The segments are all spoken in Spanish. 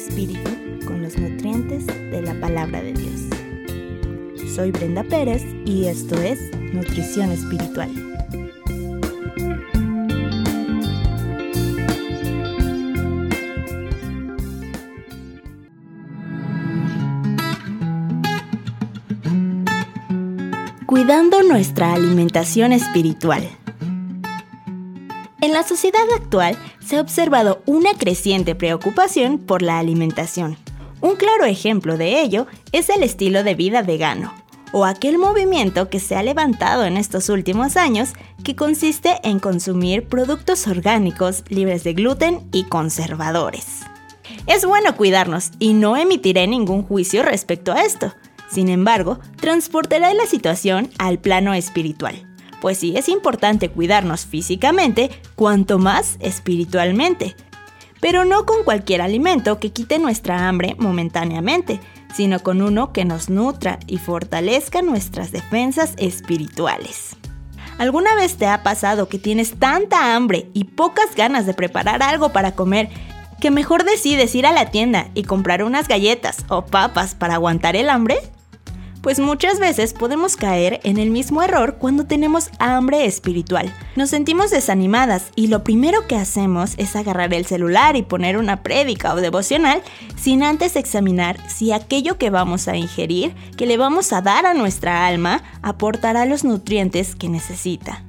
espíritu con los nutrientes de la palabra de Dios. Soy Brenda Pérez y esto es Nutrición Espiritual. Cuidando nuestra alimentación espiritual. En la sociedad actual se ha observado una creciente preocupación por la alimentación. Un claro ejemplo de ello es el estilo de vida vegano, o aquel movimiento que se ha levantado en estos últimos años que consiste en consumir productos orgánicos libres de gluten y conservadores. Es bueno cuidarnos y no emitiré ningún juicio respecto a esto. Sin embargo, transportaré la situación al plano espiritual pues sí es importante cuidarnos físicamente, cuanto más espiritualmente. Pero no con cualquier alimento que quite nuestra hambre momentáneamente, sino con uno que nos nutra y fortalezca nuestras defensas espirituales. ¿Alguna vez te ha pasado que tienes tanta hambre y pocas ganas de preparar algo para comer que mejor decides ir a la tienda y comprar unas galletas o papas para aguantar el hambre? Pues muchas veces podemos caer en el mismo error cuando tenemos hambre espiritual. Nos sentimos desanimadas y lo primero que hacemos es agarrar el celular y poner una prédica o devocional sin antes examinar si aquello que vamos a ingerir, que le vamos a dar a nuestra alma, aportará los nutrientes que necesita.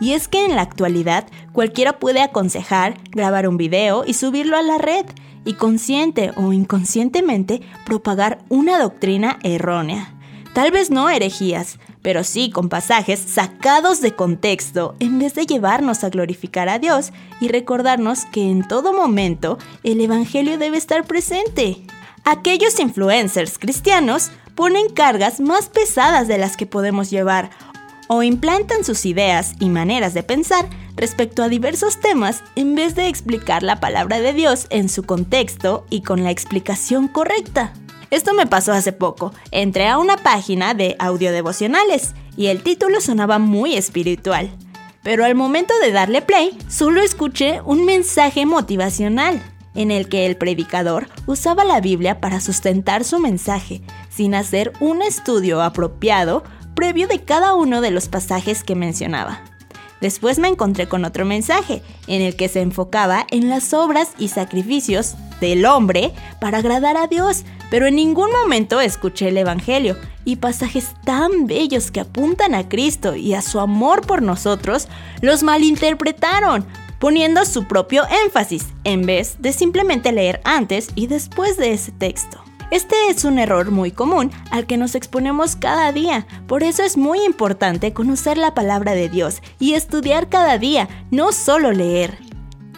Y es que en la actualidad cualquiera puede aconsejar, grabar un video y subirlo a la red y consciente o inconscientemente propagar una doctrina errónea. Tal vez no herejías, pero sí con pasajes sacados de contexto en vez de llevarnos a glorificar a Dios y recordarnos que en todo momento el Evangelio debe estar presente. Aquellos influencers cristianos ponen cargas más pesadas de las que podemos llevar o implantan sus ideas y maneras de pensar respecto a diversos temas en vez de explicar la palabra de Dios en su contexto y con la explicación correcta. Esto me pasó hace poco. Entré a una página de audiodevocionales y el título sonaba muy espiritual. Pero al momento de darle play, solo escuché un mensaje motivacional en el que el predicador usaba la Biblia para sustentar su mensaje, sin hacer un estudio apropiado previo de cada uno de los pasajes que mencionaba. Después me encontré con otro mensaje, en el que se enfocaba en las obras y sacrificios del hombre para agradar a Dios, pero en ningún momento escuché el Evangelio y pasajes tan bellos que apuntan a Cristo y a su amor por nosotros los malinterpretaron, poniendo su propio énfasis en vez de simplemente leer antes y después de ese texto. Este es un error muy común al que nos exponemos cada día, por eso es muy importante conocer la palabra de Dios y estudiar cada día, no solo leer.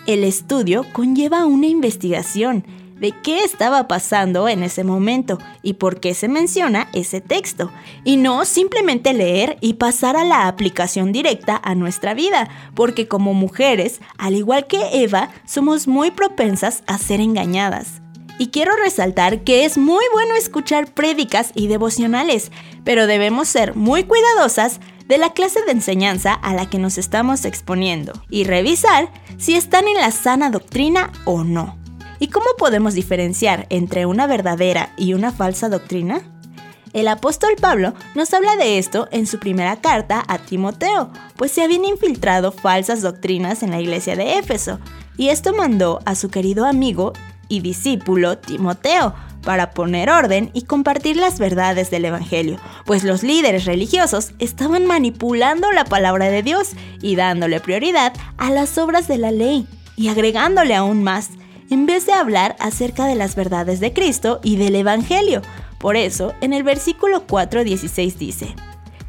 El estudio conlleva una investigación de qué estaba pasando en ese momento y por qué se menciona ese texto, y no simplemente leer y pasar a la aplicación directa a nuestra vida, porque como mujeres, al igual que Eva, somos muy propensas a ser engañadas. Y quiero resaltar que es muy bueno escuchar prédicas y devocionales, pero debemos ser muy cuidadosas de la clase de enseñanza a la que nos estamos exponiendo y revisar si están en la sana doctrina o no. ¿Y cómo podemos diferenciar entre una verdadera y una falsa doctrina? El apóstol Pablo nos habla de esto en su primera carta a Timoteo, pues se habían infiltrado falsas doctrinas en la iglesia de Éfeso, y esto mandó a su querido amigo y discípulo Timoteo para poner orden y compartir las verdades del Evangelio, pues los líderes religiosos estaban manipulando la palabra de Dios y dándole prioridad a las obras de la ley y agregándole aún más, en vez de hablar acerca de las verdades de Cristo y del Evangelio. Por eso, en el versículo 4.16 dice,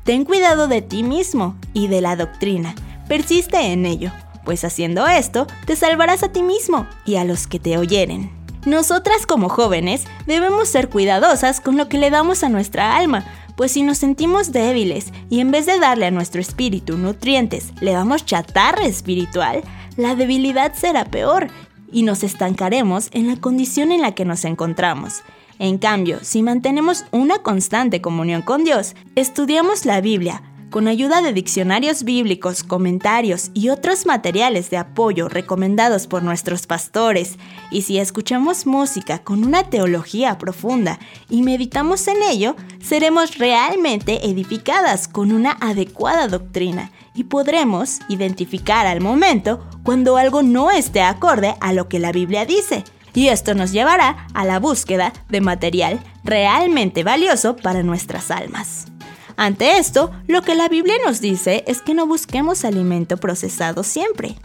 Ten cuidado de ti mismo y de la doctrina, persiste en ello pues haciendo esto te salvarás a ti mismo y a los que te oyeren. Nosotras como jóvenes debemos ser cuidadosas con lo que le damos a nuestra alma, pues si nos sentimos débiles y en vez de darle a nuestro espíritu nutrientes le damos chatarra espiritual, la debilidad será peor y nos estancaremos en la condición en la que nos encontramos. En cambio, si mantenemos una constante comunión con Dios, estudiamos la Biblia, con ayuda de diccionarios bíblicos, comentarios y otros materiales de apoyo recomendados por nuestros pastores, y si escuchamos música con una teología profunda y meditamos en ello, seremos realmente edificadas con una adecuada doctrina y podremos identificar al momento cuando algo no esté acorde a lo que la Biblia dice y esto nos llevará a la búsqueda de material realmente valioso para nuestras almas. Ante esto, lo que la Biblia nos dice es que no busquemos alimento procesado siempre.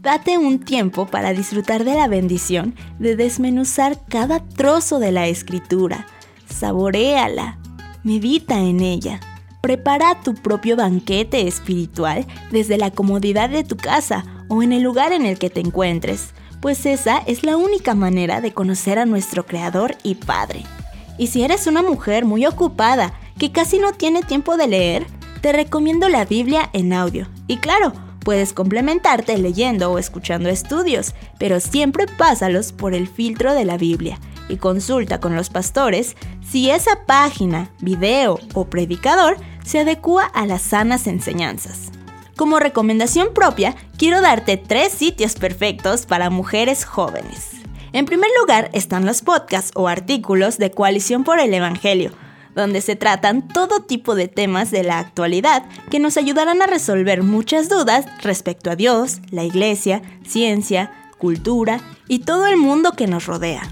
Date un tiempo para disfrutar de la bendición de desmenuzar cada trozo de la escritura. Saboréala, medita en ella. Prepara tu propio banquete espiritual desde la comodidad de tu casa o en el lugar en el que te encuentres pues esa es la única manera de conocer a nuestro Creador y Padre. Y si eres una mujer muy ocupada que casi no tiene tiempo de leer, te recomiendo la Biblia en audio. Y claro, puedes complementarte leyendo o escuchando estudios, pero siempre pásalos por el filtro de la Biblia y consulta con los pastores si esa página, video o predicador se adecua a las sanas enseñanzas. Como recomendación propia, quiero darte tres sitios perfectos para mujeres jóvenes. En primer lugar están los podcasts o artículos de Coalición por el Evangelio, donde se tratan todo tipo de temas de la actualidad que nos ayudarán a resolver muchas dudas respecto a Dios, la iglesia, ciencia, cultura y todo el mundo que nos rodea.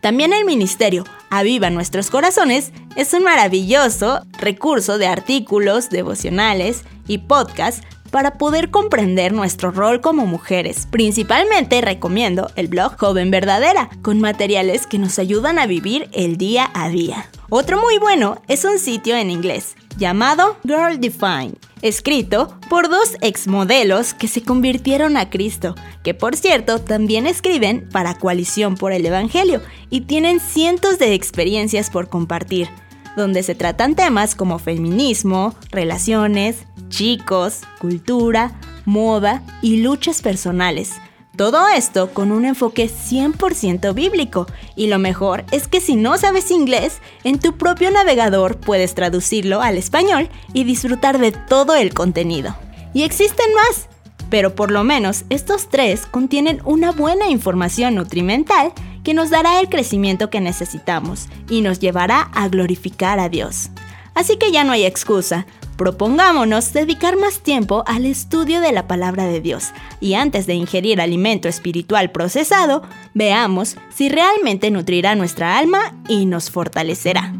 También el ministerio Aviva Nuestros Corazones es un maravilloso recurso de artículos, devocionales y podcasts para poder comprender nuestro rol como mujeres. Principalmente recomiendo el blog Joven Verdadera, con materiales que nos ayudan a vivir el día a día. Otro muy bueno es un sitio en inglés llamado Girl Define, escrito por dos exmodelos que se convirtieron a Cristo, que por cierto también escriben para Coalición por el Evangelio y tienen cientos de experiencias por compartir donde se tratan temas como feminismo, relaciones, chicos, cultura, moda y luchas personales. Todo esto con un enfoque 100% bíblico. Y lo mejor es que si no sabes inglés, en tu propio navegador puedes traducirlo al español y disfrutar de todo el contenido. Y existen más, pero por lo menos estos tres contienen una buena información nutrimental que nos dará el crecimiento que necesitamos y nos llevará a glorificar a Dios. Así que ya no hay excusa. Propongámonos dedicar más tiempo al estudio de la palabra de Dios y antes de ingerir alimento espiritual procesado, veamos si realmente nutrirá nuestra alma y nos fortalecerá.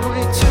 that we took.